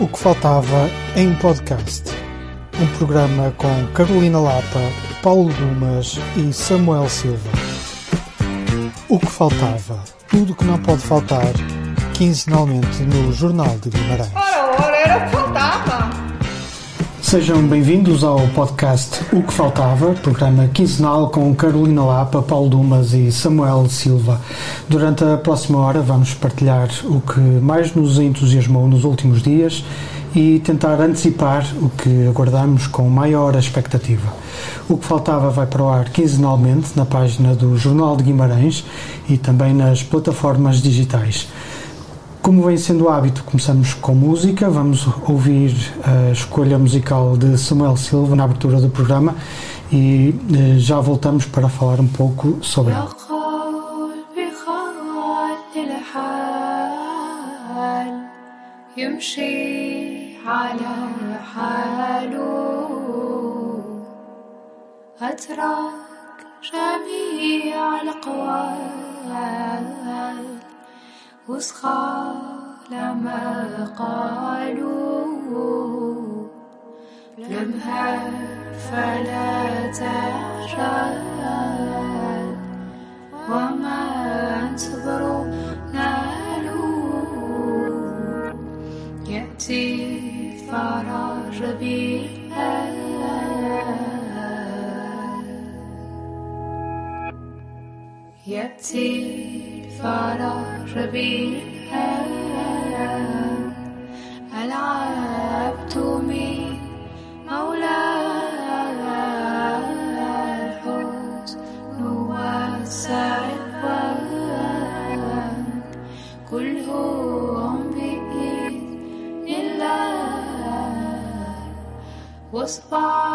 O que faltava em podcast. Um programa com Carolina Lapa, Paulo Dumas e Samuel Silva. O que faltava. Tudo que não pode faltar, quinzenalmente no Jornal de Guimarães. Ora, ora, era. Sejam bem-vindos ao podcast O que Faltava, programa quinzenal com Carolina Lapa, Paulo Dumas e Samuel Silva. Durante a próxima hora vamos partilhar o que mais nos entusiasmou nos últimos dias e tentar antecipar o que aguardamos com maior expectativa. O que faltava vai para o ar quinzenalmente na página do Jornal de Guimarães e também nas plataformas digitais. Como vem sendo hábito, começamos com música. Vamos ouvir a escolha musical de Samuel Silva na abertura do programa e eh, já voltamos para falar um pouco sobre ela. يمشي على حاله أترك جميع الأقوال وسخى لما قالوا لمها فلا تحرال وما صبروا نالوا يأتي فرج بالآل يأتي فرح ربيها ألعبت من مولاها الحزن والسعد كلهم بإذن الله. واصبر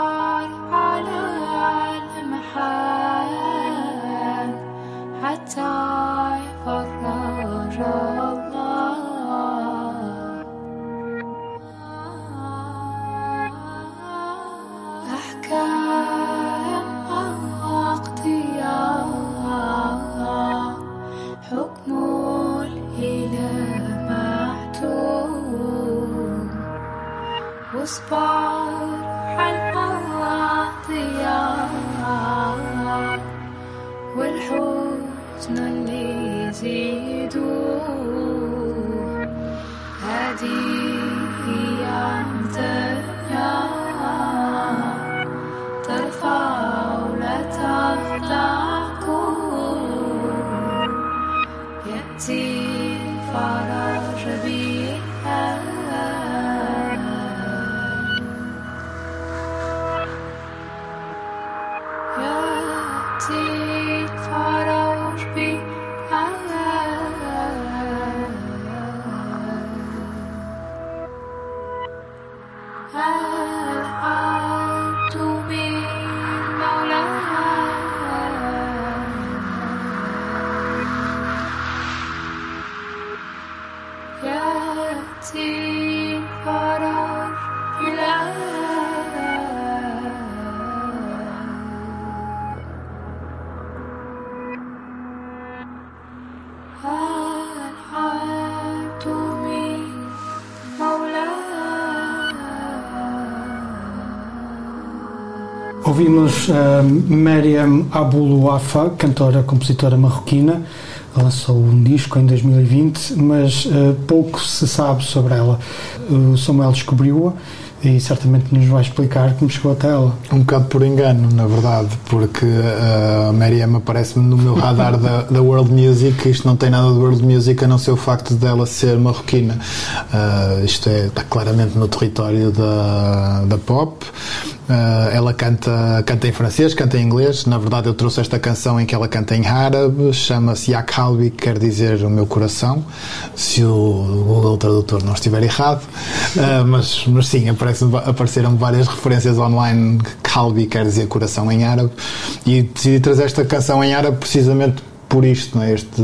Ouvimos uh, Mariam Abuluafa, cantora, compositora marroquina. Lançou um disco em 2020, mas uh, pouco se sabe sobre ela. O Samuel descobriu-a e certamente nos vai explicar como chegou até ela. Um bocado por engano, na verdade, porque a Mariam aparece-me no meu radar da, da World Music. Isto não tem nada de World Music a não ser o facto dela ser marroquina. Uh, isto é, está claramente no território da, da pop. Uh, ela canta, canta em francês, canta em inglês. Na verdade, eu trouxe esta canção em que ela canta em árabe, chama-se Yak Halbi, que quer dizer o meu coração, se o Google Tradutor não estiver errado. Uh, mas, mas sim, aparece, apareceram várias referências online. Halbi quer dizer coração em árabe. E decidi trazer esta canção em árabe precisamente por isto, não é? este,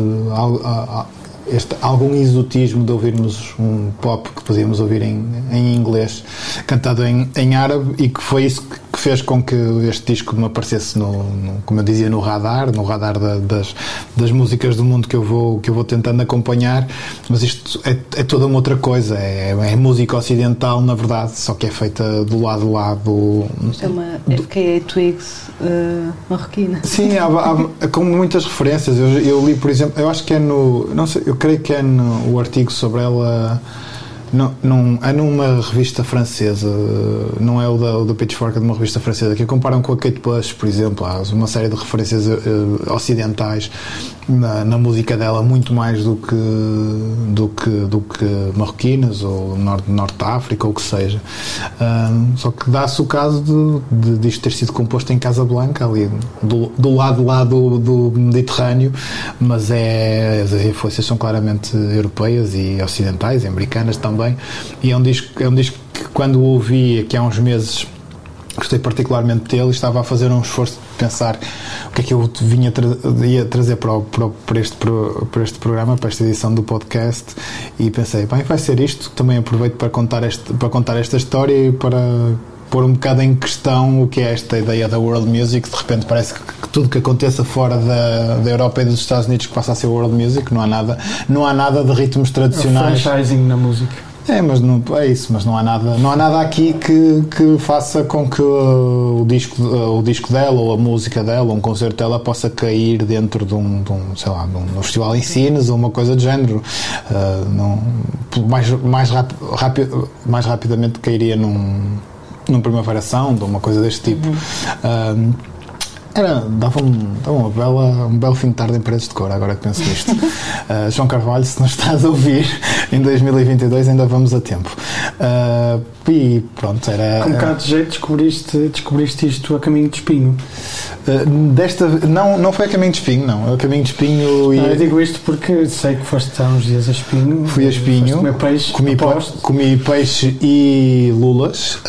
este algum exotismo de ouvirmos um pop que podíamos ouvir em, em inglês cantado em, em árabe e que foi isso que fez com que este disco me aparecesse, no, no- como eu dizia, no radar, no radar da- das, das músicas do mundo que eu vou, que eu vou tentando acompanhar, mas isto é, é toda uma outra coisa, é, é música ocidental, na verdade, só que é feita do lado lá do, Isto é uma FKA Twigs eh, marroquina. Sim, há, há- com muitas referências. Eu, eu li, por exemplo, eu acho que é no. Não sei, eu creio que é no o artigo sobre ela. Não, não, é numa revista francesa, não é o da, o da Pitchfork, é de uma revista francesa, que a comparam com a Kate Bush, por exemplo. Há uma série de referências eh, ocidentais na, na música dela, muito mais do que, do que, do que marroquinas ou norte, norte África ou o que seja. Só que dá-se o caso de, de, disto ter sido composto em Casablanca, ali do, do lado lá do, do Mediterrâneo, mas é, as influências são claramente europeias e ocidentais, e americanas também. E é um disco, é um disco que quando o ouvi aqui há uns meses gostei particularmente dele e estava a fazer um esforço de pensar o que é que eu vinha tra ia trazer para, o, para, o- este, para este programa, para esta edição do podcast e pensei, bem, vai ser isto, também aproveito para contar, este, para contar esta história e para pôr um bocado em questão o que é esta ideia da world music, de repente parece que, que tudo que aconteça fora da, da Europa e dos Estados Unidos que passa a ser world music, não há nada, não há nada de ritmos É o tradicionais. franchising na música. É, mas não, é isso, mas não há nada, não há nada aqui que, que faça com que o disco, o disco dela ou a música dela, ou um concerto dela possa cair dentro de um, de um, sei lá, de um, um festival em Sines ou uma coisa do género. Uh, não, mais, mais, rapi, mais rapidamente cairia num, num Primavera Sound ou uma coisa deste tipo. Uh, era, dava, um, dava uma bela, um belo fim de tarde em paredes de cor, agora que penso nisto. Uh, João Carvalho, se nos estás a ouvir, em 2022 ainda vamos a tempo. Uh, e pronto, era. Com um bocado de jeito descobriste, descobriste isto a caminho de espinho. uh, desta, não, não foi a caminho de espinho, não. A caminho de espinho e. Ah, eu digo isto porque sei que foste há uns dias a espinho. Fui a espinho, comer peixe, comi, aposto. comi peixe e lulas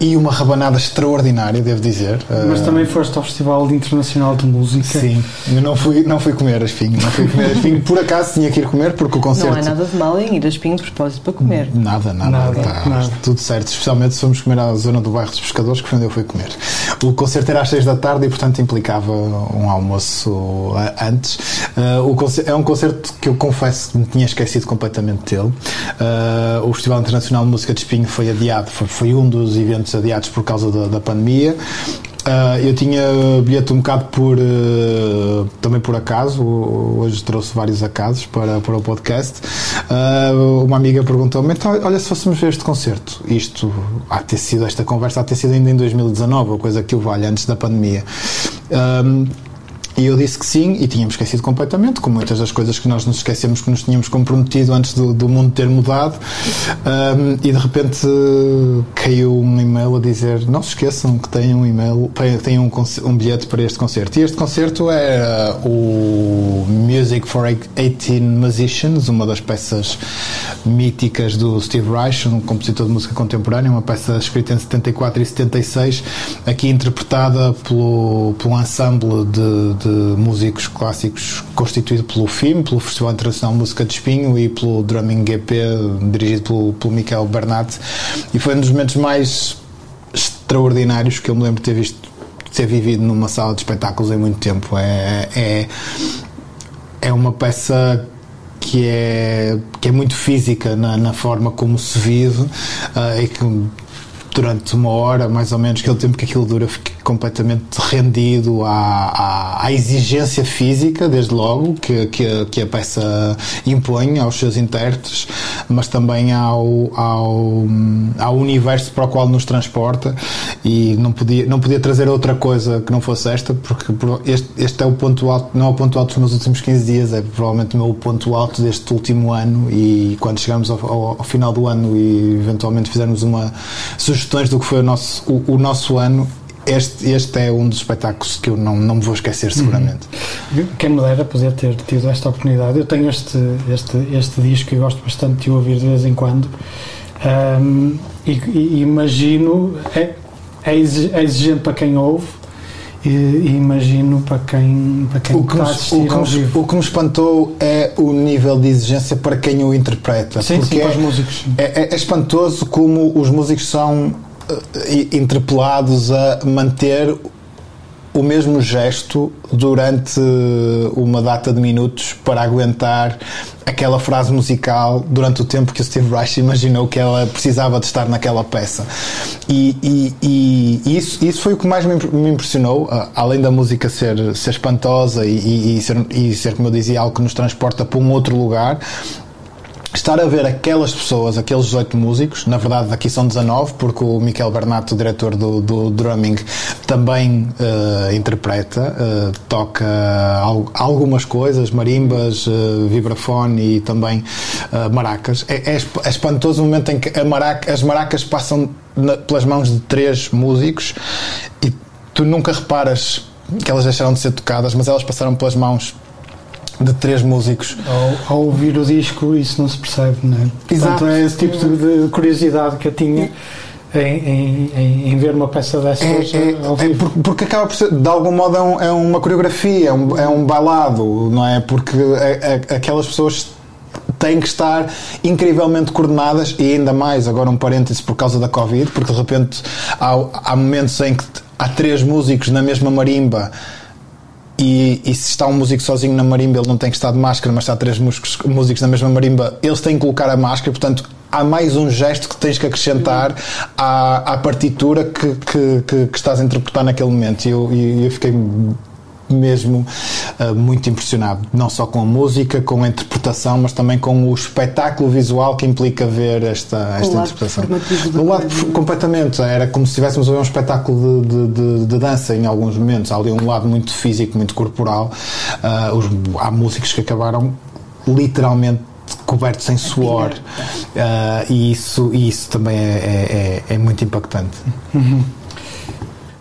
e uma rabanada extraordinária, devo dizer. Mas também foste ao Festival Internacional de Música. Sim, eu não fui, não fui comer a espinho, não fui comer a espinho. Por acaso tinha que ir comer porque o concerto. Não há nada de mal em ir a espinho de propósito para comer. Nada, nada, Nada, tá, nada. tudo certo. Especialmente se fomos comer à zona do bairro dos Pescadores, que foi onde eu fui comer. O concerto era às 6 da tarde e, portanto, implicava um almoço ah, antes. Ah, o concer- é um concerto que eu confesso que me tinha esquecido completamente dele. Ah, o Festival Internacional de Música de Espinho foi adiado, foi, foi um dos eventos adiados por causa da, da pandemia. Ah, eu tinha bilhete um bocado por eh, também por acaso, hoje trouxe vários acasos para, para o podcast. Ah, uma amiga perguntou-me: então, olha, se fôssemos ver este concerto, isto há ter sido, esta conversa há ter sido ainda em 2019, ou coisa que o vale antes da pandemia. Ahm, e eu disse que sim, e tínhamos esquecido completamente, como muitas das coisas que nós nos esquecemos que nos tínhamos comprometido antes do, do mundo ter mudado. Um, e de repente eh, caiu um e-mail a dizer: Não se esqueçam que têm um e-mail, têm um, um bilhete para este concerto. E este concerto é o Music for 18 Musicians, uma das peças míticas do Steve Reich, um compositor de música contemporânea, uma peça escrita em 74 e 76, aqui interpretada pelo, pelo ensemble de, de músicos clássicos constituído pelo FIM, pelo Festival Internacional de Música de Espinho e pelo Drumming GP, dirigido pelo, pelo Michael Bernat. E foi um dos momentos mais extraordinários que eu me lembro de ter visto, de ter vivido numa sala de espetáculos em muito tempo. É, é, é uma peça que é, que é muito física na, na forma como se vive ah, e que durante uma hora, mais ou menos, aquele tempo que aquilo dura, fiquei completamente rendido à, à, à exigência física, desde logo, que, que, a, que a peça impõe aos seus intérpretes, mas também ao, ao, ao universo para o qual nos transporta. E não podia, não podia trazer outra coisa que não fosse esta, porque este, este é o ponto alto, não é o ponto alto dos meus últimos 15 dias, é provavelmente o meu ponto alto deste último ano. E quando chegamos ao, ao, ao final do ano e eventualmente fizermos uma sugestões do que foi o nosso, o, o nosso ano, este, este é um dos espetáculos que eu não, não me vou esquecer seguramente. Quem me dera poder ter tido esta oportunidade. Eu tenho este, este, este disco e gosto bastante de ouvir de vez em quando. Um, e, e imagino, é, é é exigente para quem ouve e, e imagino para quem, para quem O que, está a assistir o, que me, o que me espantou é o nível de exigência para quem o interpreta. Sim, sim, porque para os é, músicos. é, é- é espantoso como os músicos são eh, interpelados a manter o mesmo gesto durante uma data de minutos para aguentar aquela frase musical durante o tempo que o Steve Reich imaginou que ela precisava de estar naquela peça. E, e- e- isso, isso foi o que mais me impre- me impressionou, além da música ser, ser espantosa e- e ser, e ser, como eu dizia, algo que nos transporta para um outro lugar. Estar a ver aquelas pessoas, aqueles 18 músicos, na verdade aqui são 19, porque o Miquel Bernato, o diretor do, do drumming, também eh, interpreta, eh, toca al- algumas coisas, marimbas, eh, vibrafone e também maracas. É, é é espantoso o momento em que maraca- as maracas passam na- pelas mãos de três músicos e tu nunca reparas que elas deixaram de ser tocadas, mas elas passaram pelas mãos de três músicos. Ao, ao ouvir o disco, isso não se percebe, não é? Exato. Portanto, é esse tipo de, de curiosidade que eu tinha em, em- em- ver uma peça dessas É, é, ao é vivo. porque acaba por ser, de algum modo, é, um- é uma coreografia, é um, é um bailado, não é? Porque a- a- aquelas pessoas têm que estar incrivelmente coordenadas e ainda mais, agora um parêntese por causa da Covid, porque de repente há, há momentos em que há três músicos na mesma marimba e, e se está um músico sozinho na marimba, ele não tem que estar de máscara, mas há três músicos, músicos na mesma marimba, eles têm que colocar a máscara, portanto há mais um gesto que tens que acrescentar à, à partitura que, que, que- que estás a interpretar naquele momento. E eu, e eu fiquei mesmo ah, muito impressionado, não só com a música, com a interpretação, mas também com o espetáculo visual que implica ver esta, esta lado interpretação. performativo da O lado coisa. completamente, era como se estivéssemos a ver um espetáculo de, de- de- de dança em alguns momentos. Há ali um lado muito físico, muito corporal. Ah, os- há músicos que acabaram literalmente cobertos em suor Ah, e, isso, e isso também é, é- é- é muito impactante.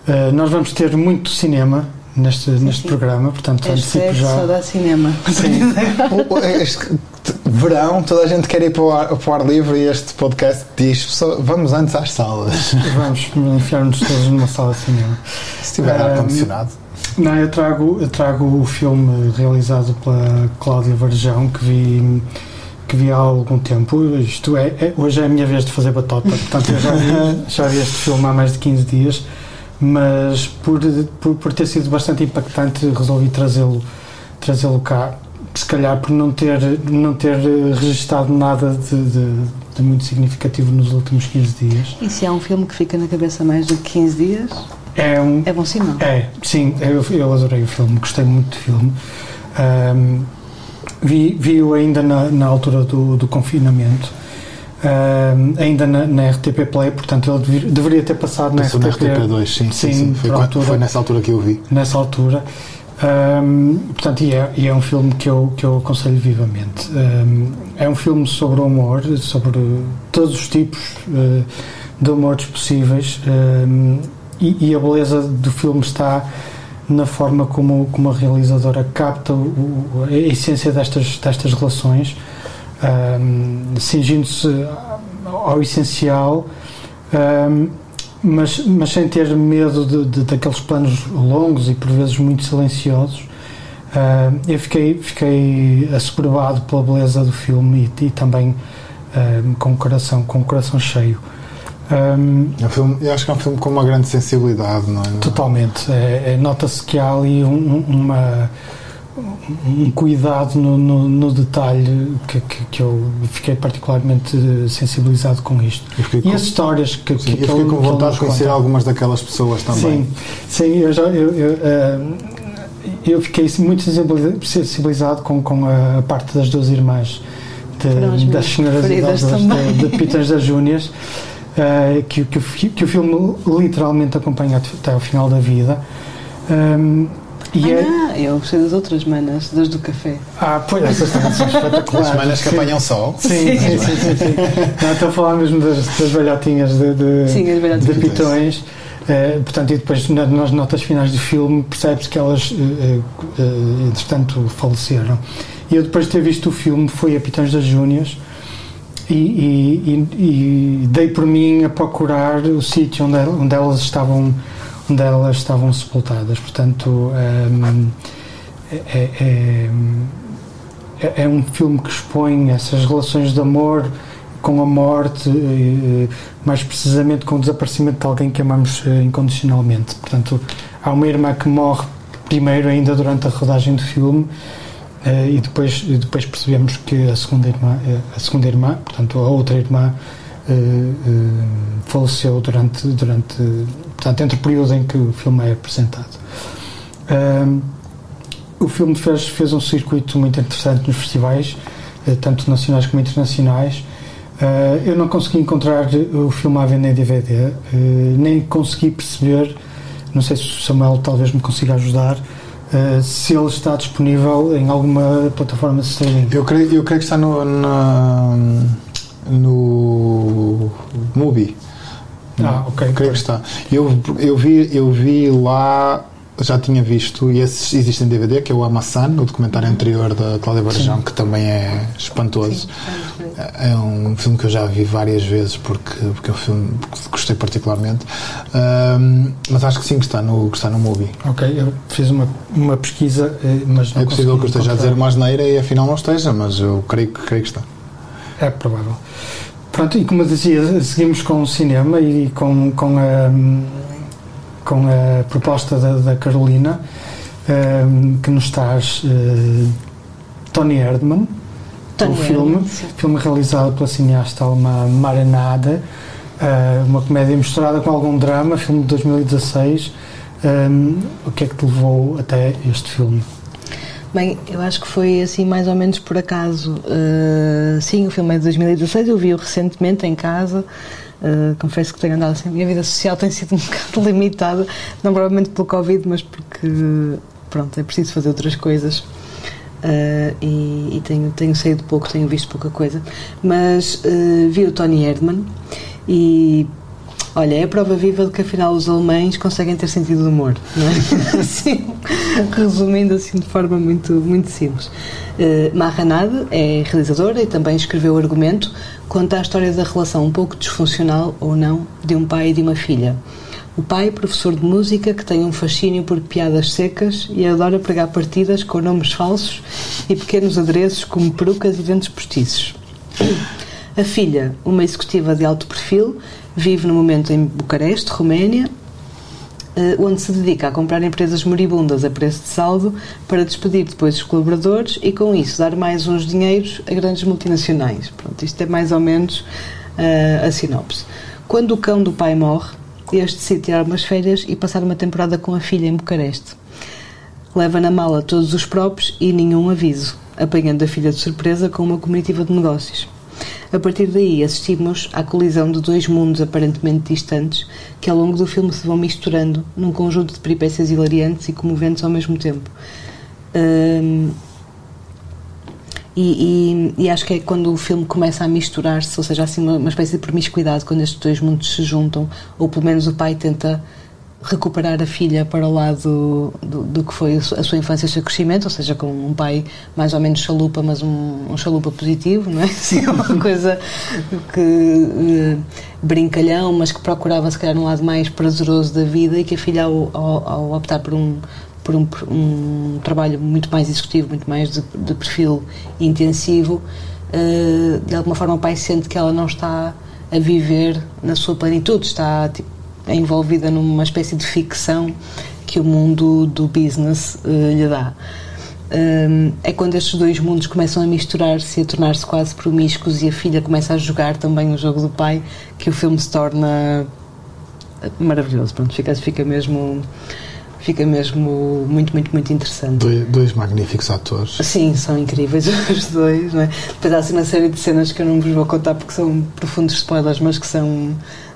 Uh, nós vamos ter muito cinema neste, neste sim. programa, portanto, Este antecipo é já. só dá cinema. O- o- este- verão, toda a gente quer ir para o ar, para o ar livre e este podcast diz só, vamos antes às salas. Vamos enfiar-nos todos numa sala de cinema. Se tiver Ah, ar-condicionado. Não, eu trago, eu trago o filme realizado pela Cláudia Varjão que vi, que vi há algum tempo. Isto é, é- hoje é a minha vez de fazer batota, portanto eu já vi, já vi este filme há mais de 15 dias, mas por, por, por ter sido bastante impactante resolvi trazê-lo trazê-lo cá. Se calhar por não ter, não ter registado nada de, de- de muito significativo nos últimos 15 dias. E se há um filme que fica na cabeça mais que 15 dias, É um, é bom sinal. É, sim, eu, eu adorei o filme, gostei muito do filme. Ahm, vi- Vi-o ainda na, na altura do, do confinamento, ahm, ainda na, na RTP Play, portanto ele deveria ter passado na Passou na RTP, RTP2, sim, sim, Sim. Foi, quando- altura. foi nessa altura que eu vi. nessa altura. Ahm, portanto, e é, e é um filme que eu, que eu aconselho vivamente. Ahm, é um filme sobre o humor, sobre todos os tipos eh, de humores possíveis ahm, e, e a beleza do filme está na forma como, como a realizadora capta o- a essência destas, destas relações, ahm, cingindo-se ao essencial, ahm, mas, mas sem ter medo de, de- daqueles planos longos e por vezes muito silenciosos. Ah, eu fiquei, fiquei assoberbado pela beleza do filme e, e também ah, com, o coração, com o coração cheio. Ah, É um filme, eu acho que é um filme com uma grande sensibilidade, não é? Totalmente. É, é- Nota-se que há ali um, um- uma, um cuidado no, no- no detalhe que, que- que eu fiquei particularmente sensibilizado com isto. E com, as histórias que, sim, que, eu que fiquei com vontade de conhecer conta. algumas daquelas pessoas também. Sim, sim eu, já, eu, eu, eh, eu fiquei muito sensibiliza- sensibilizado com, com a, parte das duas irmãs de- das senhoras idosas de, de Peters das Júnias eh, que, que, que o filme literalmente acompanha até ao final da vida Um, e é, Ah, eu gostei das outras manas, das do café. ah, pois essas também são espetaculares As manas que Sim. apanham sol. Sim, sim, sim, sim, sim. Não, estou a falar mesmo das, das velhotinhas de, de, Sim, as velhotas. de pitões. Eh, portanto, e depois na- nas notas finais do filme percebe-se que elas, eh, eh, entretanto, faleceram. E eu, depois de ter visto o filme, fui a Pitões das Júnias e, e- e- e dei por mim a procurar o sítio onde, onde elas estavam onde elas estavam sepultadas. Portanto, ehm, é, é- é- é um filme que expõe essas relações de amor com a morte, eh, mais precisamente com o desaparecimento de alguém que amamos eh, incondicionalmente. Portanto, há uma irmã que morre primeiro, ainda durante a rodagem do filme, eh, e depois, e depois percebemos que a segunda irmã, eh, a segunda irmã, portanto, a outra irmã, eh, eh, faleceu durante, durante, portanto, entre o período em que o filme é apresentado. Ahm, o filme fez, fez um circuito muito interessante nos festivais, eh, tanto nacionais como internacionais. Eh, eu não consegui encontrar o filme à venda em DVD, eh, nem consegui perceber, não sei se o Samuel talvez me consiga ajudar, eh, se ele está disponível em alguma plataforma de streaming. Eu creio, eu creio que está no, no Mubi. Ah, ok. Creio que está. Eu, eu, vi, eu vi lá, já tinha visto, e esse existe em DVD, que é o Amassan, o documentário anterior da Cláudia Barjão, que também é espantoso. É um filme que eu já vi várias vezes porque, porque é um filme que gostei particularmente. Ahm, mas acho que sim que está no, que está no Mubi. Ok, eu fiz uma, uma pesquisa, eh, mas não É possível que eu esteja a dizer uma asneira e afinal não esteja, mas eu creio, que- creio que está. É provável. Pronto, e como eu dizia, seguimos com o cinema e com, com, a, com a proposta da, da Carolina, eh, que nos traz eh, Tony Erdmann, Tony o filme, Erdmann, filme realizado pela cineasta alemã Marenade, eh, uma comédia misturada com algum drama, filme de 2016. Eh, o que é que te levou até este filme? Bem, eu acho que foi assim mais ou menos por acaso. Uh, sim, o filme é de 2016, eu vi-o recentemente em casa. Uh, confesso que tenho andado assim, a minha vida social tem sido um bocado limitada, não provavelmente pelo Covid, mas porque pronto, é preciso fazer outras coisas. Uh, e, e tenho, tenho saído pouco, tenho visto pouca coisa. Mas vi o Tony Erdmann e Olha, é a prova viva de que afinal os alemães conseguem ter sentido de humor, não é? assim, resumindo assim de forma muito, muito simples. Uh, Mahanade é realizadora e também escreveu o argumento, conta a história da relação um pouco disfuncional ou não de um pai e de uma filha. O pai, professor de música, que tem um fascínio por piadas secas e adora pregar partidas com nomes falsos e pequenos adereços como perucas e dentes postiços. A filha, uma executiva de alto perfil, vive no momento em Bucareste, Roménia, eh, onde se dedica a comprar empresas moribundas a preço de saldo para despedir depois os colaboradores e, com isso, dar mais uns dinheiros a grandes multinacionais. Pronto, isto é mais ou menos eh, a sinopse. Quando o cão do pai morre, este decide tirar umas férias e passar uma temporada com a filha em Bucareste. Leva na mala todos os próprios e nenhum aviso, apanhando a filha de surpresa com uma comitiva de negócios. A partir daí assistimos à colisão de dois mundos aparentemente distantes que ao longo do filme se vão misturando num conjunto de peripécias hilariantes e comoventes ao mesmo tempo. Hum, e, e- e acho que é quando o filme começa a misturar-se, ou seja, assim uma, uma espécie de promiscuidade, quando estes dois mundos se juntam, ou pelo menos o pai tenta recuperar a filha para o lado do, do que foi a su- a sua infância e o seu crescimento, ou seja, com um pai mais ou menos chalupa, mas um, um chalupa positivo, não é? Assim, uma coisa que eh, brincalhão, mas que procurava se calhar um lado mais prazeroso da vida e que a filha ao, ao- ao optar por um por um, um trabalho muito mais executivo, muito mais de, de perfil intensivo, eh, de alguma forma o pai sente que ela não está a viver na sua plenitude, está tipo, envolvida numa espécie de ficção que o mundo do business eh, lhe dá. Hum, é quando estes dois mundos começam a misturar-se e a tornar-se quase promíscuos e a filha começa a jogar também o jogo do pai que o filme se torna maravilhoso. Pronto, fica, fica mesmo fica mesmo muito, muito, muito interessante. Dois, dois magníficos atores. Sim, são incríveis os dois, não é? Depois há assim uma série de cenas que eu não vos vou contar porque são profundos spoilers, mas que são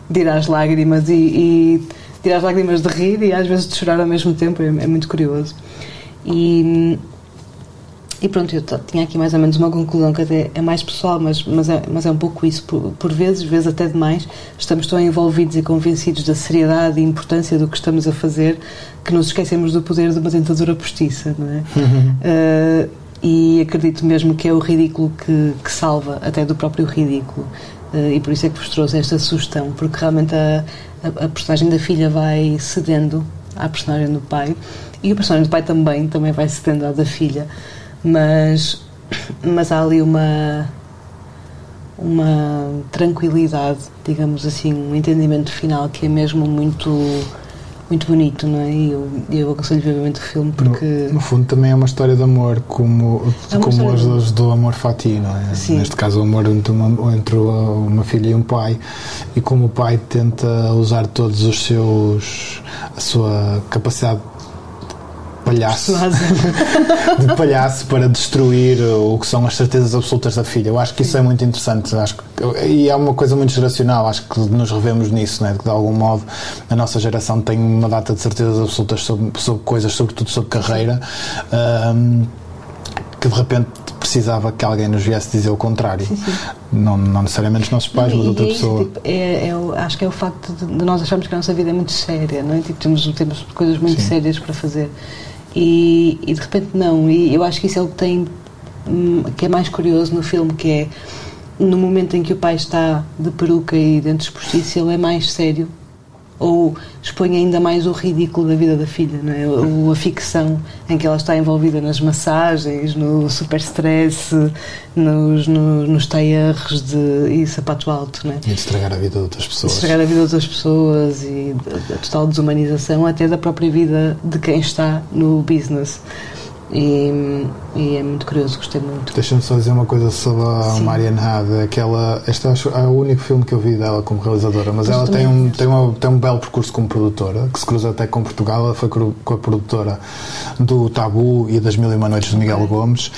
de ir às lágrimas e, e de ir às lágrimas de rir e às vezes de chorar ao mesmo tempo, é, é muito curioso. E, e pronto, eu tinha aqui mais ou menos uma conclusão que até é mais pessoal, mas, mas, é, mas é um pouco isso. Por, por vezes, vezes até demais, estamos tão envolvidos e convencidos da seriedade e importância do que estamos a fazer que nos esquecemos do poder de uma tentadora postiça, não é? Uh, e acredito mesmo que é o ridículo que, que salva até do próprio ridículo. Uh, e por isso é que vos trouxe esta sugestão, porque realmente a, a, a personagem da filha vai cedendo à personagem do pai e o personagem do pai também, também vai cedendo à da filha, mas, mas há ali uma uma tranquilidade, digamos assim, um entendimento final que é mesmo muito muito bonito, não é? E eu, eu aconselho vivamente o filme porque No, no fundo também é uma história de amor, como, É como as das do amor fati, não é? Sim. Neste caso o amor entre uma, entre uma filha e um pai, e como o pai tenta usar todos os seus a sua capacidade de palhaço de palhaço para destruir o que são as certezas absolutas da filha. Eu acho que isso é muito interessante. Acho que, e é uma coisa muito geracional. Acho que nos revemos nisso, né? que de algum modo a nossa geração tem uma data de certezas absolutas sobre, sobre coisas, sobretudo sobre carreira. ahm, que de repente precisava que alguém nos viesse dizer o contrário. Não, não necessariamente os nossos pais, mas E outra é isso, pessoa. tipo, é- é acho que é o facto de, de nós acharmos que a nossa vida é muito séria, não é? Tipo, temos, temos coisas muito Sim. sérias para fazer e, e de repente não. E eu acho que isso é o que tem, hum, que é mais curioso no filme, que é no momento em que o pai está de peruca e dentes postiços, ele é mais sério ou expõe ainda mais o ridículo da vida da filha, não é? ou a ficção em que ela está envolvida nas massagens, no super stress, nos, no- nos taierres de, e sapato alto, não é? E de estragar a vida de outras De pessoas. estragar a vida das outras pessoas e a total desumanização até da própria vida de quem está no business. E, e é muito curioso, gostei muito. Deixa-me só dizer uma coisa sobre a Sim. Marianne Hade. Aquela, este acho- é o único filme que eu vi dela como realizadora, mas Mas ela tem um, tem, uma, tem um belo percurso como produtora, que se cruza até com Portugal. Ela foi com a produtora do Tabu e das Mil e Uma Noites de Miguel Gomes.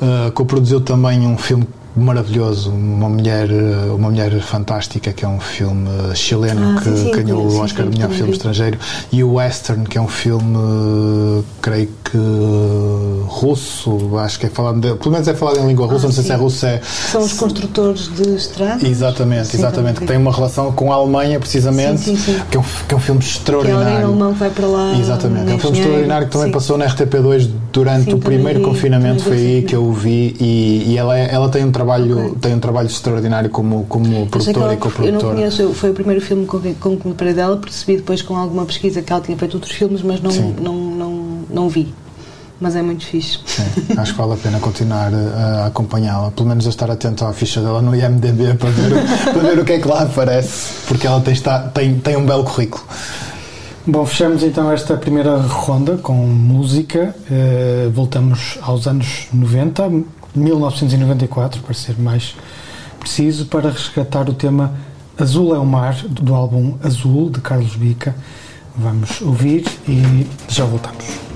Uh, co-produziu também um filme maravilhoso, uma mulher, uh, uma mulher fantástica, que é um filme uh, chileno Ah, que sim, sim, ganhou sim, o Oscar sim, de melhor filme estrangeiro, e o Western, que é um filme, uh, creio que russo, acho que é falado, de- pelo menos é falado em língua russa, Ah, não sei se é sim. russo, é. São os construtores de estradas? Exatamente, Sim, exatamente, que tem uma relação com a Alemanha, precisamente, Sim, sim, sim. Que, é um, que é um filme Que é extraordinário. alemão que vai para lá. Exatamente, é um filme extraordinário que também Sim. passou na RTP2 durante Sim, o primeiro vi, confinamento, foi aí sim. que eu o vi e, e ela, é- ela tem um trabalho Ok. tem um trabalho extraordinário como, como produtora ela- e eu não conheço, foi o primeiro filme com, que- com que me parei dela, percebi depois com alguma pesquisa que ela tinha feito outros filmes, mas não, Sim. não, não, não vi. Mas é muito fixe. Sim, acho que vale a pena continuar a acompanhá-la, pelo menos a estar atento à ficha dela no IMDB para ver, o- para ver o que é que lá aparece, porque ela tem, está, tem, tem um belo currículo. Bom, fechamos então esta primeira ronda com música. Eh, voltamos aos anos 90, 1994, para ser mais preciso, para resgatar o tema Azul é o Mar, do álbum Azul, de Carlos Bica. Vamos ouvir e já voltamos.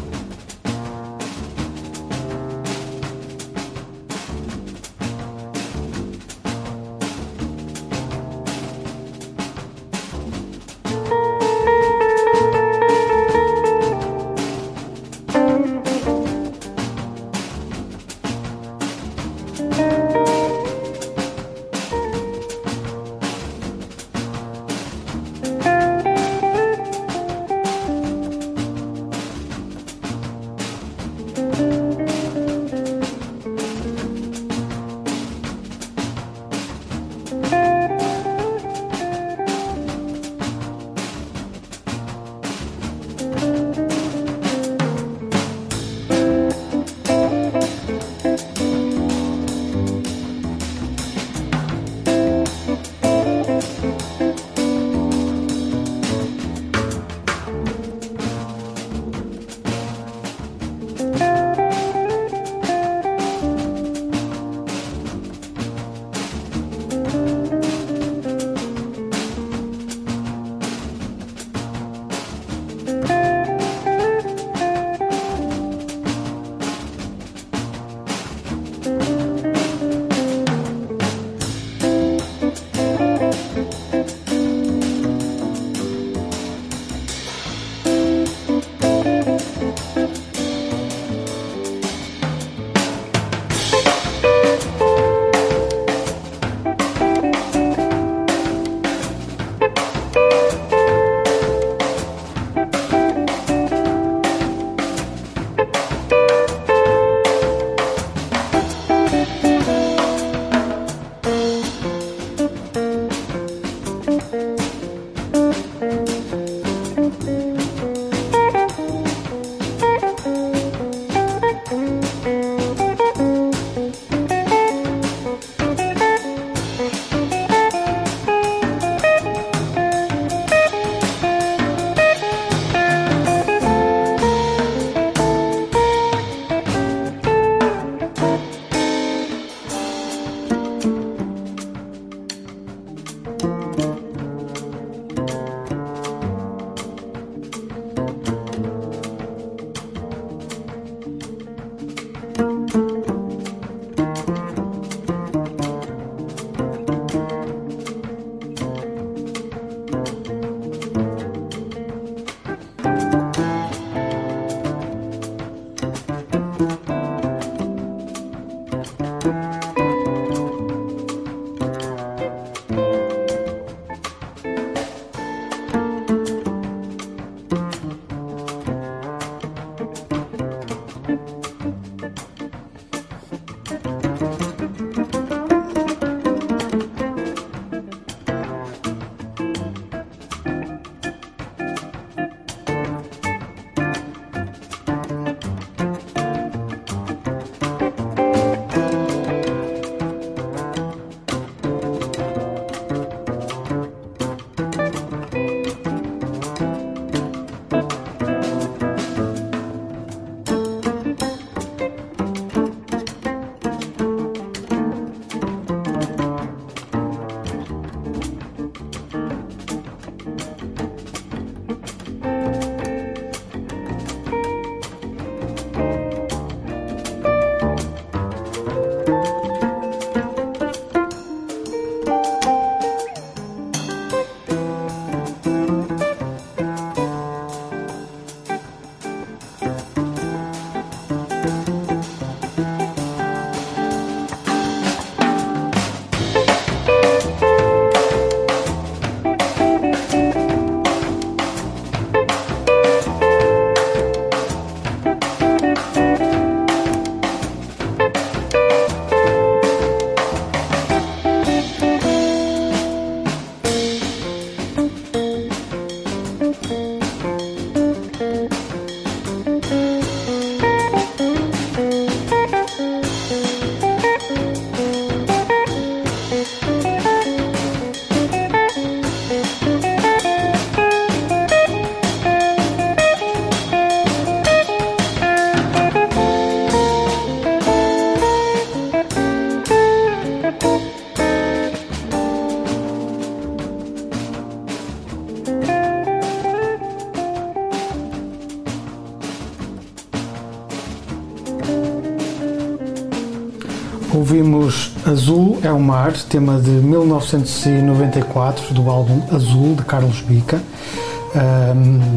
Mar, tema de 1994 do álbum Azul de Carlos Bica.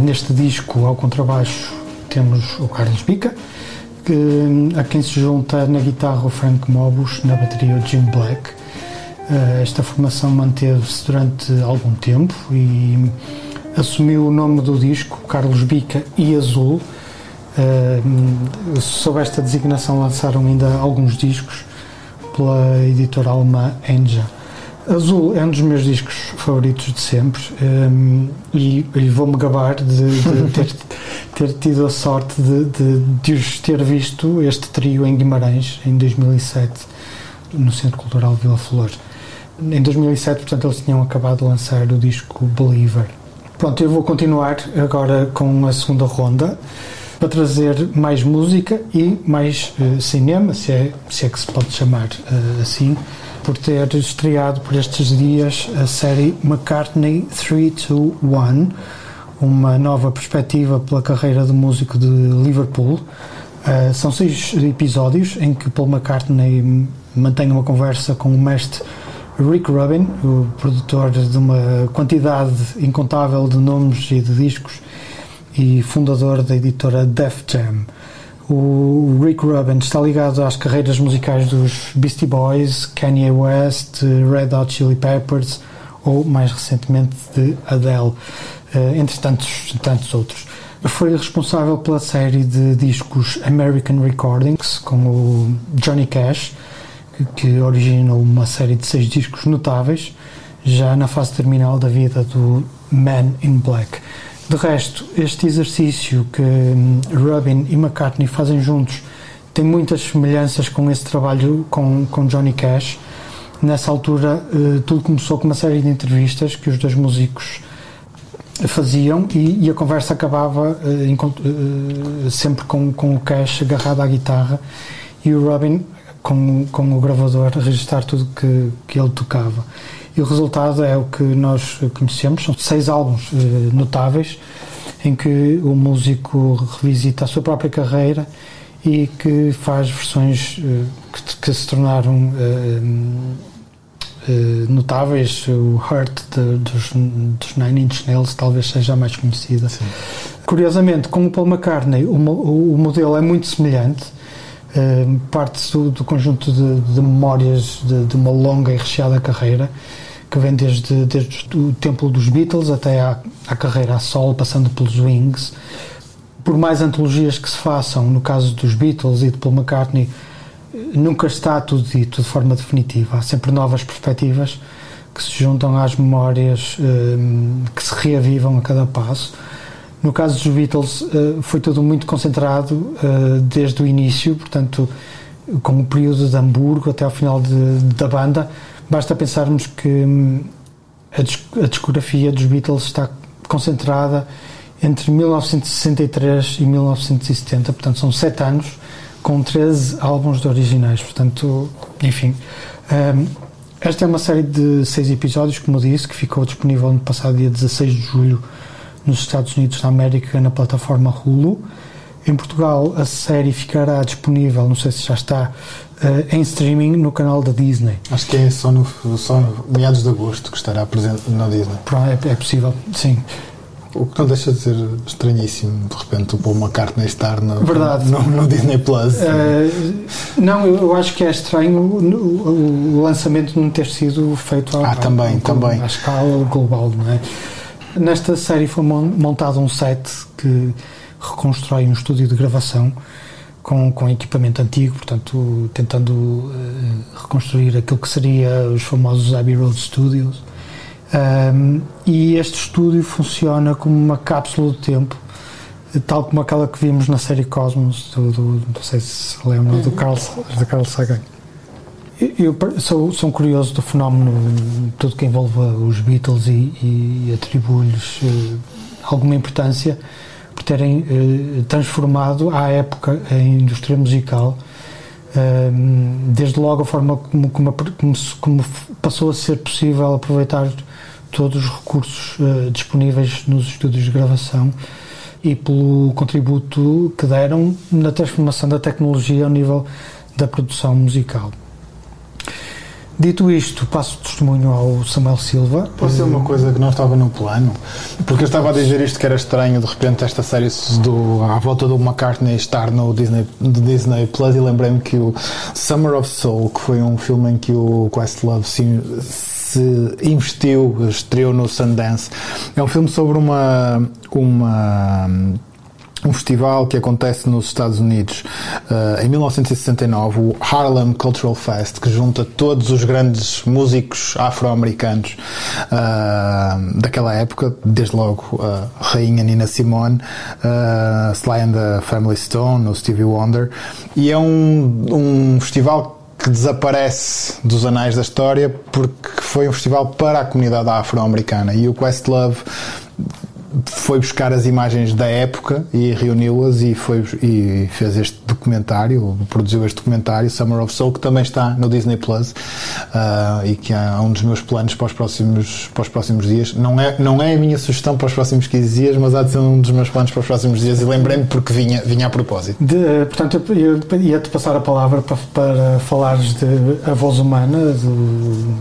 Neste disco, ao contrabaixo, temos o Carlos Bica, que, a quem se junta na guitarra o Frank Mobus, na bateria o Jim Black. Ah, esta formação manteve-se durante algum tempo e assumiu o nome do disco, Carlos Bica e Azul. Uh, sob esta designação lançaram ainda alguns discos pela editora alemã Enja. Azul é um dos meus discos favoritos de sempre um, e, e vou-me gabar de, de ter, ter, tido a sorte de, de, de, os ter visto este trio em Guimarães em 2007 no Centro Cultural Vila Flor. Em 2007, portanto, eles tinham acabado de lançar o disco Believer. Pronto, eu vou continuar agora com a segunda ronda para trazer mais música e mais uh, cinema, se é, se é que se pode chamar uh, assim, por ter estreado por estes dias a série McCartney 321, uma nova perspectiva pela carreira do músico de Liverpool. Uh, são seis episódios em que Paul McCartney mantém uma conversa com o mestre Rick Rubin, o produtor de uma quantidade incontável de nomes e de discos e fundador da editora Def Jam. O Rick Rubin está ligado às carreiras musicais dos Beastie Boys, Kanye West, Red Hot Chili Peppers ou, mais recentemente, de Adele, eh, entre tantos, tantos outros. Foi responsável pela série de discos American Recordings, com o Johnny Cash, que originou uma série de seis discos notáveis, já na fase terminal da vida do Man in Black. De resto, este exercício que hum, Rubin e McCartney fazem juntos tem muitas semelhanças com esse trabalho com, com Johnny Cash. Nessa altura, eh, tudo começou com uma série de entrevistas que os dois músicos faziam e, e a conversa acabava eh, eh, sempre com, com o Cash agarrado à guitarra e o Robin com, com o gravador a registrar tudo que, que ele tocava. E o resultado é o que nós conhecemos, são seis álbuns eh, notáveis em que o músico revisita a sua própria carreira e que faz versões eh, que, que, se tornaram eh, notáveis. O Hurt de, dos, dos Nine Inch Nails talvez seja a mais conhecida. Sim. Curiosamente, com o Paul McCartney, o, o, modelo é muito semelhante parte do, do conjunto de, de memórias de, de, uma longa e recheada carreira que vem desde, desde o tempo dos Beatles até à, à carreira a solo, passando pelos Wings. Por mais antologias que se façam, no caso dos Beatles e de Paul McCartney, nunca está tudo dito de forma definitiva. Há sempre novas perspectivas que se juntam às memórias um, que se reavivam a cada passo. No caso dos Beatles, uh, foi tudo muito concentrado uh, desde o início, portanto, com o período de Hamburgo até ao final de, da banda. Basta pensarmos que hum, a, discografia dos Beatles está concentrada entre 1963 e 1970, portanto, são sete anos com 13 álbuns de originais. Portanto, enfim. Um, esta é uma série de seis episódios, como disse, que ficou disponível no passado dia 16 de julho nos Estados Unidos da América na plataforma Hulu. Em Portugal, a série ficará disponível, não sei se já está, uh, em streaming no canal da Disney. Acho que é só no só meados de agosto que estará presente na Disney. É, é possível, sim. O que não deixa de ser estranhíssimo, de repente, o Paul McCartney estar no, Verdade. no, no Disney Plus. Uh, não, eu acho que é estranho o, o lançamento não ter sido feito à, ah, também, também. à escala global, não é? Nesta série foi montado um set que reconstrói um estúdio de gravação com, com equipamento antigo, portanto, tentando uh, reconstruir aquilo que seria os famosos Abbey Road Studios. Um, e este estúdio funciona como uma cápsula do tempo, tal como aquela que vimos na série Cosmos, do, do não sei se lembra, do Carl, do Carl Sagan. Eu sou, sou curioso do fenómeno, tudo que envolve os Beatles e, e atribuo-lhes uh, alguma importância por terem uh, transformado à época a indústria musical, uh, desde logo a forma como, como, como, como, passou a ser possível aproveitar todos os recursos disponíveis nos estúdios de gravação e pelo contributo que deram na transformação da tecnologia ao nível da produção musical. Dito isto, passo testemunho ao Samuel Silva. Pode ser uma coisa que não estava no plano. Porque eu estava a dizer isto que era estranho, de repente, esta série do, à volta do McCartney estar no Disney, do Disney Plus e lembrei-me que o Summer of Soul, que foi um filme em que o Questlove se, se investiu, estreou no Sundance, é um filme sobre uma. uma um festival que acontece nos Estados Unidos uh, em 1969, o Harlem Cultural Fest, que junta todos os grandes músicos afro-americanos uh, daquela época, desde logo a rainha Nina Simone, uh, Sly and the Family Stone, o Stevie Wonder, e é um, um festival que desaparece dos anais da história porque foi um festival para a comunidade afro-americana. E o Questlove foi buscar as imagens da época e reuniu-as e, e fez este documentário, produziu este documentário, Summer of Soul, que também está no Disney Plus uh, e que é um dos meus planos para os próximos, para os próximos dias. Não é, não é a minha sugestão para os próximos 15 dias, mas há de ser um dos meus planos para os próximos dias e lembrei-me porque vinha, vinha a propósito. De, portanto, eu ia-te passar a palavra para, para falares de A Voz Humana, do,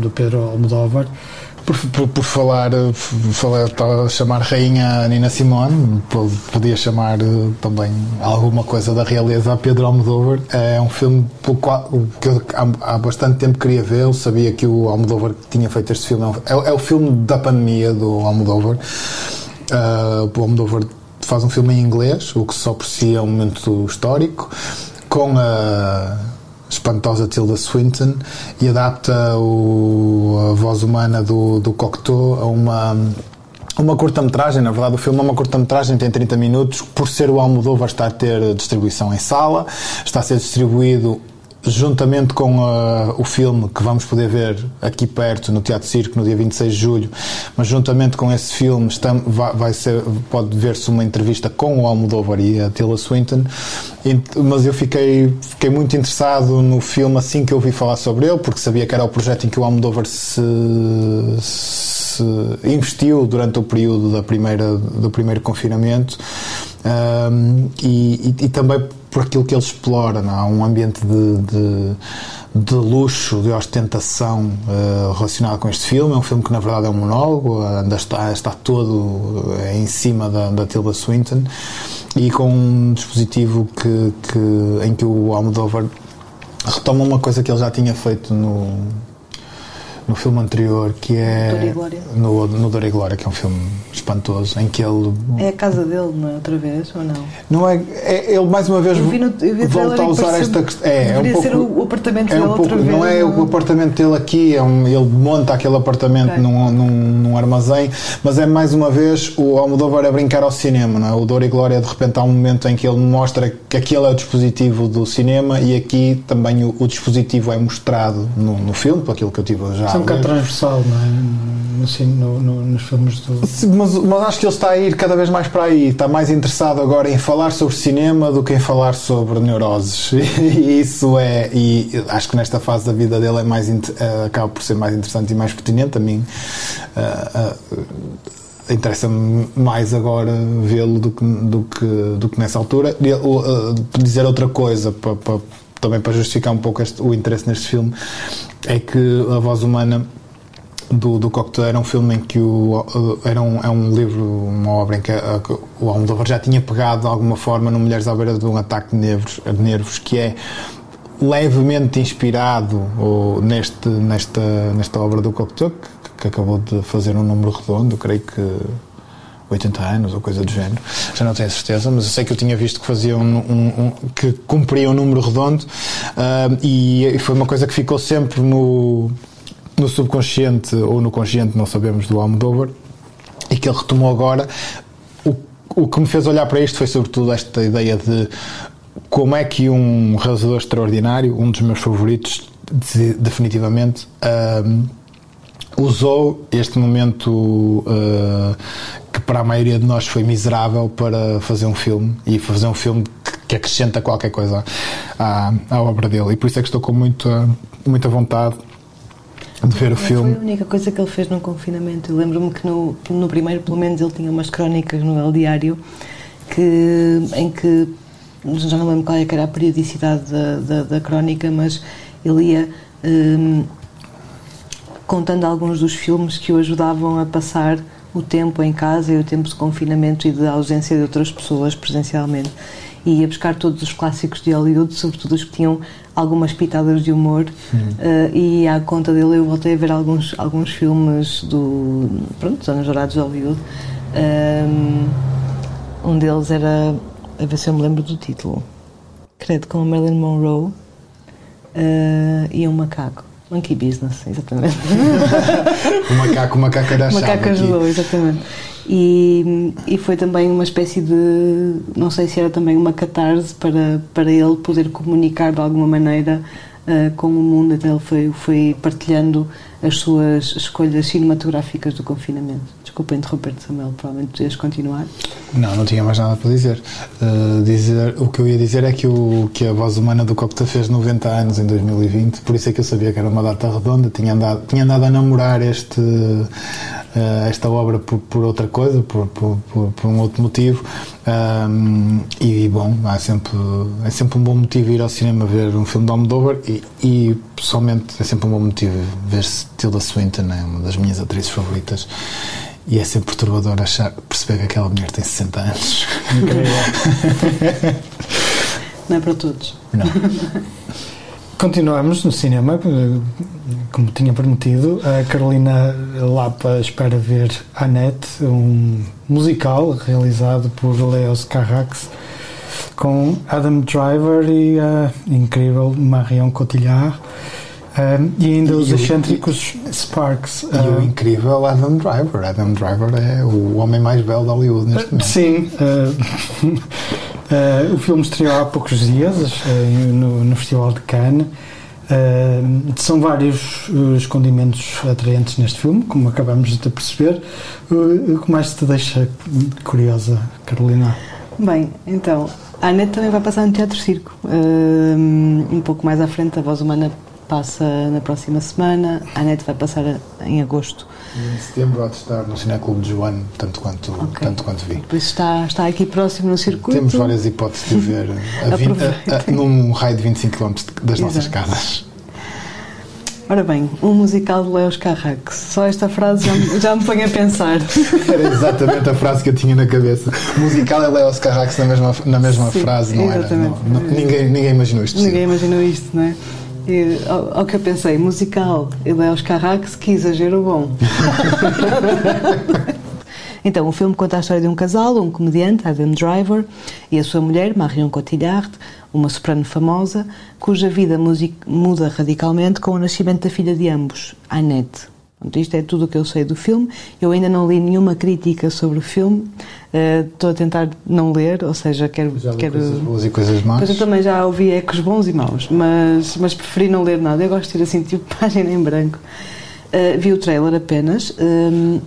do Pedro Almodóvar. Por, por, por, falar, falar a chamar rainha Nina Simone, podia chamar eh, também alguma coisa da realeza a Pedro Almodóvar. É um filme qual, que eu há, há, bastante tempo queria ver. Eu sabia que o Almodóvar tinha feito este filme. É, é o filme da pandemia do Almodóvar. Uh, o Almodóvar faz um filme em inglês, o que só por si é um momento histórico, com a espantosa Tilda Swinton e adapta o, a voz humana do, do Cocteau a uma uma curta-metragem, na verdade o filme é uma curta-metragem, tem 30 minutos, por ser o Almodóvar está a ter distribuição em sala, está a ser distribuído juntamente com uh, o filme que vamos poder ver aqui perto no Teatro Circo no dia 26 de julho, mas juntamente com esse filme vai, vai, ser, pode ver-se uma entrevista com o Almodóvar e a Tilda Swinton, e, mas eu fiquei, fiquei muito interessado no filme assim que eu ouvi falar sobre ele, porque sabia que era o projeto em que o Almodóvar se, se investiu durante o período da primeira, do primeiro confinamento. Um, e, e, e também por aquilo que ele explora, não? há um ambiente de, de, de, luxo, de ostentação uh, relacionado com este filme. É um filme que na verdade é um monólogo, ainda está, está todo eh, em cima da, da Tilda Swinton e com um dispositivo que, que, em que o Almodóvar retoma uma coisa que ele já tinha feito no no filme anterior, que é. No, no Dor e Glória, que é um filme espantoso, em que ele. É a casa dele, não é? Outra vez, ou não? Não é. é ele mais uma vez no, volta a usar esta questão. É, é um pouco, ser o apartamento é dele um pouco, outra vez. Não é não. o apartamento dele aqui, é um, ele monta aquele apartamento okay. num, num, num, armazém, mas é mais uma vez o Almodóvar a brincar ao cinema, não é? O Dor e Glória, de repente, há um momento em que ele mostra que aquele é o dispositivo do cinema e aqui também o, o dispositivo é mostrado no, no filme, por aquilo que eu tive já. Isso é um bocado transversal não é? Assim, no, no, nos filmes do. Sim, mas, mas, acho que ele está a ir cada vez mais para aí. Está mais interessado agora em falar sobre cinema do que em falar sobre neuroses. E isso é. E acho que nesta fase da vida dele é mais, eh, acaba por ser mais interessante e mais pertinente. A mim. Uh, uh, interessa-me mais agora vê-lo do que, do, que, do que nessa altura. Uh, dizer outra coisa para, para, também para justificar um pouco este, o interesse neste filme é que a voz humana do, do Cocteau era um filme em que o, era um, é um livro, uma obra em que a, o Almodóvar já tinha pegado de alguma forma no Mulheres à beira de um ataque de nervos, de nervos que é levemente inspirado ou, neste, nesta, nesta obra do Cocteau, que, que acabou de fazer um número redondo, creio que 80 anos ou coisa do género, já não tenho certeza, mas eu sei que eu tinha visto que fazia um, um, um que cumpria um número redondo uh, e foi uma coisa que ficou sempre no no subconsciente ou no consciente, não sabemos, do Almodóvar, e que ele retomou agora. O, o que me fez olhar para isto foi sobretudo esta ideia de como é que um realizador extraordinário, um dos meus favoritos, definitivamente, um, usou este momento uh, para a maioria de nós foi miserável para fazer um filme e fazer um filme que, acrescenta qualquer coisa à, à, obra dele. E por isso é que estou com muita, muita vontade de ver o filme. Foi a única coisa que ele fez no confinamento. Eu lembro-me que no, no primeiro, pelo menos, ele tinha umas crónicas no El Diário que, em que já não lembro qual é que era a periodicidade da, da, da crónica, mas ele ia um, contando alguns dos filmes que o ajudavam a passar o tempo em casa e o tempo de confinamento e de ausência de outras pessoas presencialmente. E ia buscar todos os clássicos de Hollywood, sobretudo os que tinham algumas pitadas de humor. eh, e à conta dele eu voltei a ver alguns, alguns filmes do, pronto, dos anos dourados de Hollywood. Um, um deles era, a ver se eu me lembro do título, credo, com a Marilyn Monroe eh, e um macaco. Monkey Business, exatamente. O macaco, o macaco era a O macaco ajudou, exatamente. E, e foi também uma espécie de. Não sei se era também uma catarse para, para ele poder comunicar de alguma maneira eh, com o mundo. Então ele foi, foi partilhando as suas escolhas cinematográficas do confinamento. Desculpa interromper-te, Samuel, provavelmente podias continuar. Não, não tinha mais nada para dizer. Uh, dizer. O que eu ia dizer é que, o, que a voz humana do Copta fez 90 anos em 2020, por isso é que eu sabia que era uma data redonda. Tinha andado, tinha andado a namorar este, uh, esta obra por, por outra coisa, por, por, por um outro motivo. Um, e, bom, há sempre, é sempre um bom motivo ir ao cinema ver um filme de Almodóvar e, e pessoalmente é sempre um bom motivo ver Tilda Swinton, é uma das minhas atrizes favoritas. E é sempre perturbador achar, perceber que aquela mulher tem 60 anos. Não é para todos. Não. Continuamos no cinema, como tinha prometido. A Carolina Lapa espera ver Annette, um musical realizado por Leos Carrax com Adam Driver e a incrível Marion Cotillard. eh, e ainda os E excêntricos Sparks. E o incrível Adam Driver. Adam Driver é o homem mais belo de Hollywood neste momento. Sim, eh, o filme estreou há poucos dias eh, no, no Festival de Cannes. Eh, são vários os condimentos atraentes neste filme, como acabamos de perceber. Eh, o que mais te deixa curiosa, Carolina? Bem, então, a Anete também vai passar no Teatro Circo. Um, um pouco mais à frente, a Voz Humana passa na próxima semana. A Anete vai passar em agosto. E em setembro há de estar no Cineclube de Joano, tanto quanto, Ok. tanto quanto vi. Por isso está, está aqui próximo no circuito. Temos várias hipóteses de ver a vin- a- a- num raio de 25 km das nossas Exato. casas. Ora bem, um musical de Leos Carrax. Só esta frase já, me- já me põe a pensar. Era exatamente a frase que eu tinha na cabeça. Musical é Leos Carrax na mesma, na mesma Sim, frase, não era? exatamente. Não- não- ninguém, ninguém imaginou isto. Ninguém possível. imaginou isto, não é? E, ao, ao que eu pensei, musical e Leos Carrax, que exagero bom. então, o filme conta a história de um casal, um comediante, Adam Driver, e a sua mulher, Marion Cotillard, uma soprano famosa, cuja vida muda radicalmente com o nascimento da filha de ambos, Annette. Pronto, isto é tudo o que eu sei do filme. Eu ainda não li nenhuma crítica sobre o filme. Eh, Estou a tentar não ler, ou seja, quero... Já li quero... coisas boas e coisas más. Pois eu também já ouvi ecos bons e maus, mas, mas preferi não ler nada. Eu gosto de ter assim, tipo, página em branco. Uh, vi o trailer apenas um,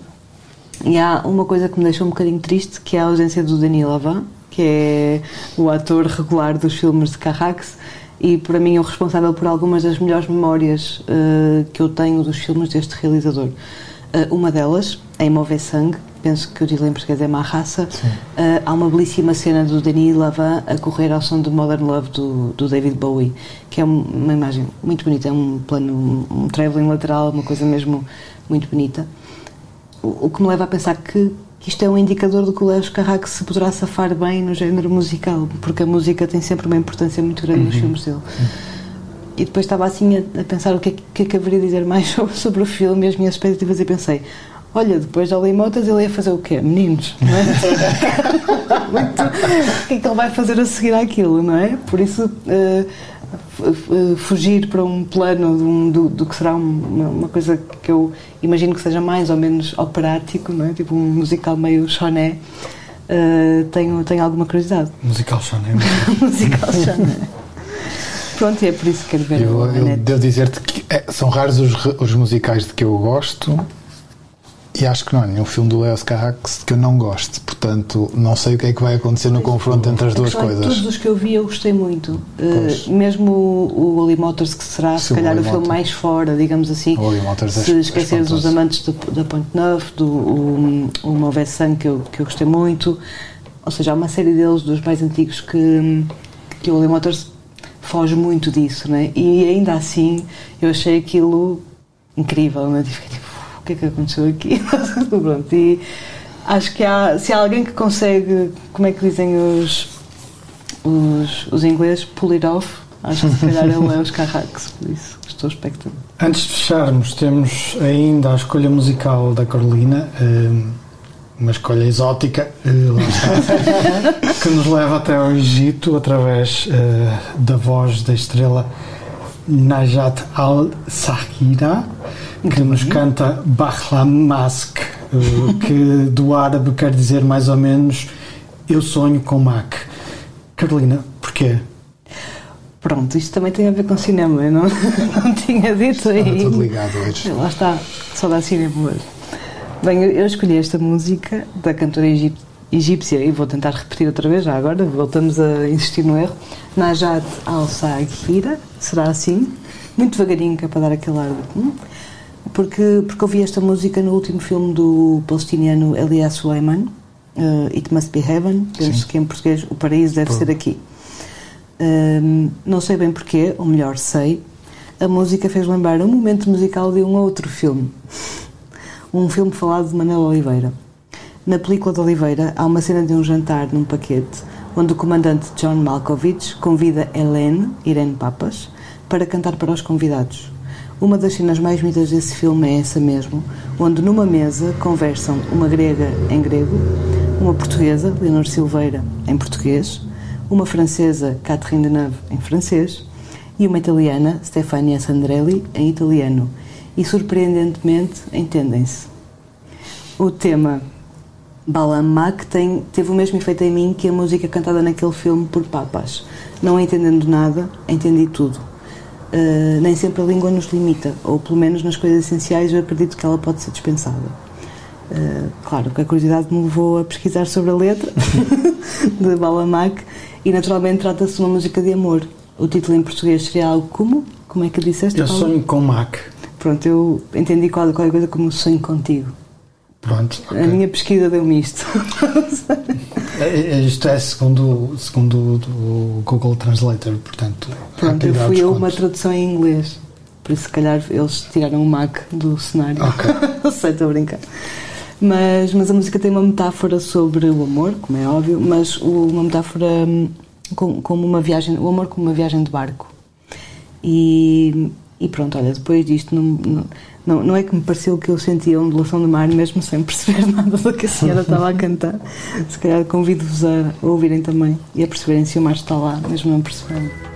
e há uma coisa que me deixou um bocadinho triste, que é a ausência do Denis Lavin, que é o ator regular dos filmes de Carrax e para mim é o responsável por algumas das melhores memórias uh, que eu tenho dos filmes deste realizador. Uh, uma delas, em Mover Sangue, penso que o título em português é Má Raça, uh, há uma belíssima cena do Denis Lavin a correr ao som do Modern Love do, do David Bowie, que é um- uma imagem muito bonita, é um plano, um, um travelling lateral, uma coisa mesmo muito bonita. O, o que me leva a pensar que isto é um indicador de que o Leo Carrax se poderá safar bem no género musical, porque a música tem sempre uma importância muito grande nos filmes dele. E depois estava assim a, a pensar o que é que, é que haveria de dizer mais sobre, sobre o filme e as minhas expectativas e pensei, olha, depois Lei Motas ele ia fazer o quê? Meninos, não é? Muito- o que é que ele vai fazer a seguir àquilo, não é? Por isso, f- fugir para um plano um- do, do que será um- uma, uma coisa que eu imagino que seja mais ou menos operático, não é? Tipo um musical meio choné, eh, tenho, tenho alguma curiosidade. Musical Chanel. musical choné. Pronto, é por isso que quero ver Eu, eu devo dizer-te que é- são raros os, os musicais de que eu gosto e acho que não há nenhum filme do Leos Carrax que eu não goste. Portanto, não sei o que é que vai acontecer no confronto entre as duas é que coisas. Todos os que eu vi eu gostei muito. Uh, mesmo o, o Holy Motors, que será se o calhar o Holy filme mais fora, digamos assim. O é se es- esqueceres os amantes do- da Ponte Neuf, do o, o Mauvais Sangue, que eu, que eu gostei muito. Ou seja, há uma série deles, dos mais antigos, que, que o Holy Motors foge muito disso, né? E ainda assim eu achei aquilo incrível, eu fiquei tipo, o que é que aconteceu aqui? Pronto, e acho que há, se há alguém que consegue, como é que dizem os, os, os ingleses, pull it off, acho que se calhar ele é os Carrax, por isso estou expectante. Antes de fecharmos, temos ainda a escolha musical da Carolina, eh, uma escolha exótica, eh, que nos leva até ao Egito através eh, da voz da estrela Najat Al-Sahira, que nos canta Bahlamask, que do árabe quer dizer mais ou menos Eu sonho com Mac. Carolina, porquê? Pronto, isto também tem a ver com cinema, eu não, não tinha dito aí. tudo ligado hoje. Lá está, só dá cinema hoje. Bem, eu- escolhi esta música da cantora egípcia e vou tentar repetir outra vez já agora, voltamos a insistir no erro. Najat Al-Saghira, será assim? Muito devagarinho, que é para dar aquele ar de. hum? Porque, porque ouvi esta música no último filme do palestiniano Elias Suleiman, eh, It Must Be Heaven, penso que em português O Paraíso Deve Ser Aqui. Hum, não sei bem porquê, ou melhor, sei. A música fez lembrar um momento musical de um outro filme. Um filme falado de Manuel Oliveira. Na película de Oliveira há uma cena de um jantar num paquete onde o comandante John Malkovich convida Helene, Irene Papas, para cantar para os convidados. Uma das cenas mais bonitas desse filme é essa mesmo, onde numa mesa conversam uma grega em grego, uma portuguesa, Leonor Silveira, em português, uma francesa, Catherine Deneuve, em francês, e uma italiana, Stefania Sandrelli, em italiano. E surpreendentemente entendem-se. O tema Balamak tem, teve o mesmo efeito em mim que a música cantada naquele filme por papas. Não entendendo nada, entendi tudo. Uh, nem sempre a língua nos limita, ou pelo menos nas coisas essenciais eu acredito que ela pode ser dispensada. Uh, claro que a curiosidade me levou a pesquisar sobre a letra de Balamak e naturalmente trata-se de uma música de amor. O título em português seria algo como? Como é que disseste? Eu Paulo? sonho com Mac. Pronto, eu entendi qual- qualquer coisa como sonho contigo. Pronto. A ok. minha pesquisa deu-me isto. É- é- Isto é segundo, segundo o Google Translator, portanto. Pronto, eu fui a descontos. uma tradução em inglês. Por isso, se calhar, eles tiraram o Mac do cenário. Ok. Não sei, estou a brincar. Mas, mas a música tem uma metáfora sobre o amor, como é óbvio, mas uma metáfora hum, com- como uma viagem, o amor como uma viagem de barco. E, e pronto, olha, depois disto, não, não, não, não é que me pareceu que eu sentia a ondulação do mar, mesmo sem perceber nada do que a senhora estava a cantar. Se calhar convido-vos a ouvirem também e a perceberem se o mar está lá, mesmo não percebendo.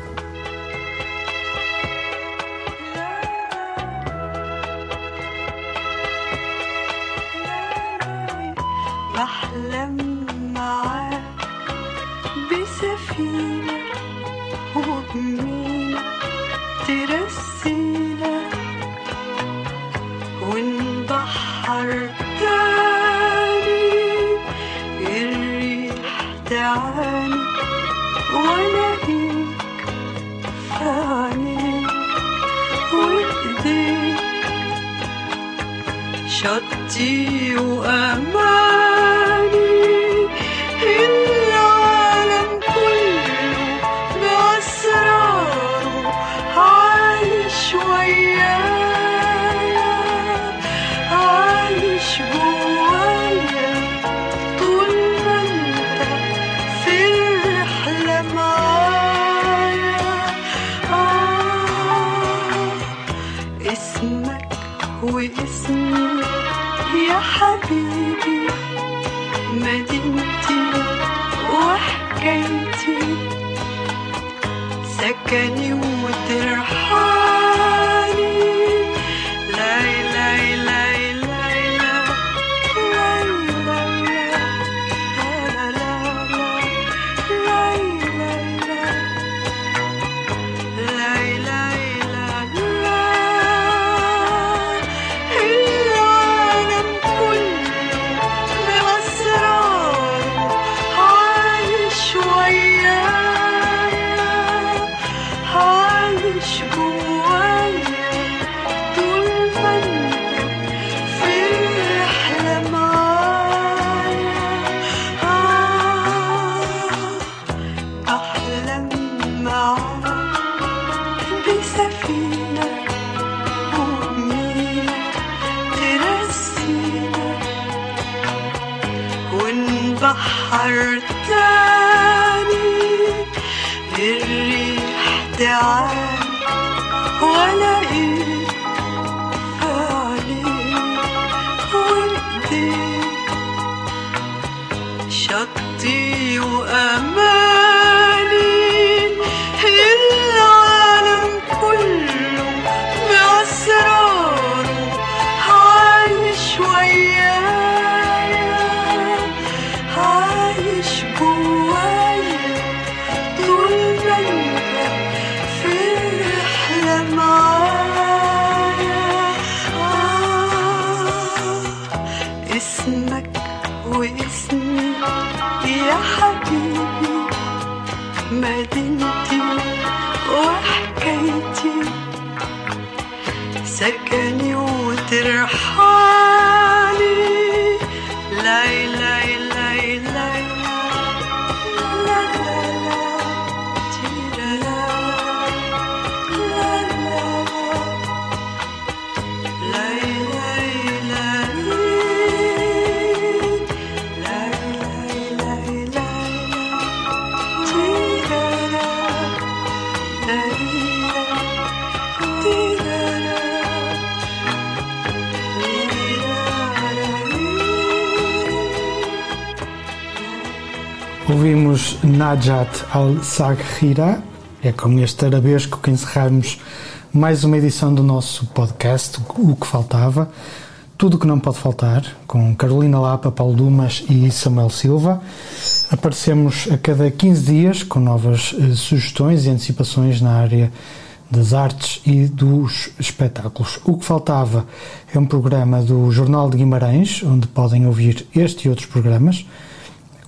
مدينتي وحكايتي سكني وترحالي لاي Najat Al-Saghira, é com este arabesco que encerramos mais uma edição do nosso podcast, O que Faltava. Tudo o que não pode faltar, com Carolina Lapa, Paulo Dumas e Samuel Silva. Aparecemos a cada 15 dias com novas eh, sugestões e antecipações na área das artes e dos espetáculos. O que faltava é um programa do Jornal de Guimarães, onde podem ouvir este e outros programas,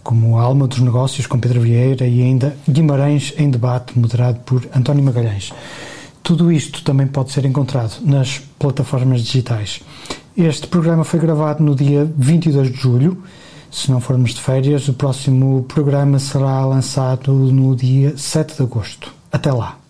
como a Alma dos Negócios com Pedro Vieira e ainda Guimarães em Debate, moderado por António Magalhães. Tudo isto também pode ser encontrado nas plataformas digitais. Este programa foi gravado no dia 22 de julho. Se não formos de férias, o próximo programa será lançado no dia 7 de agosto. Até lá!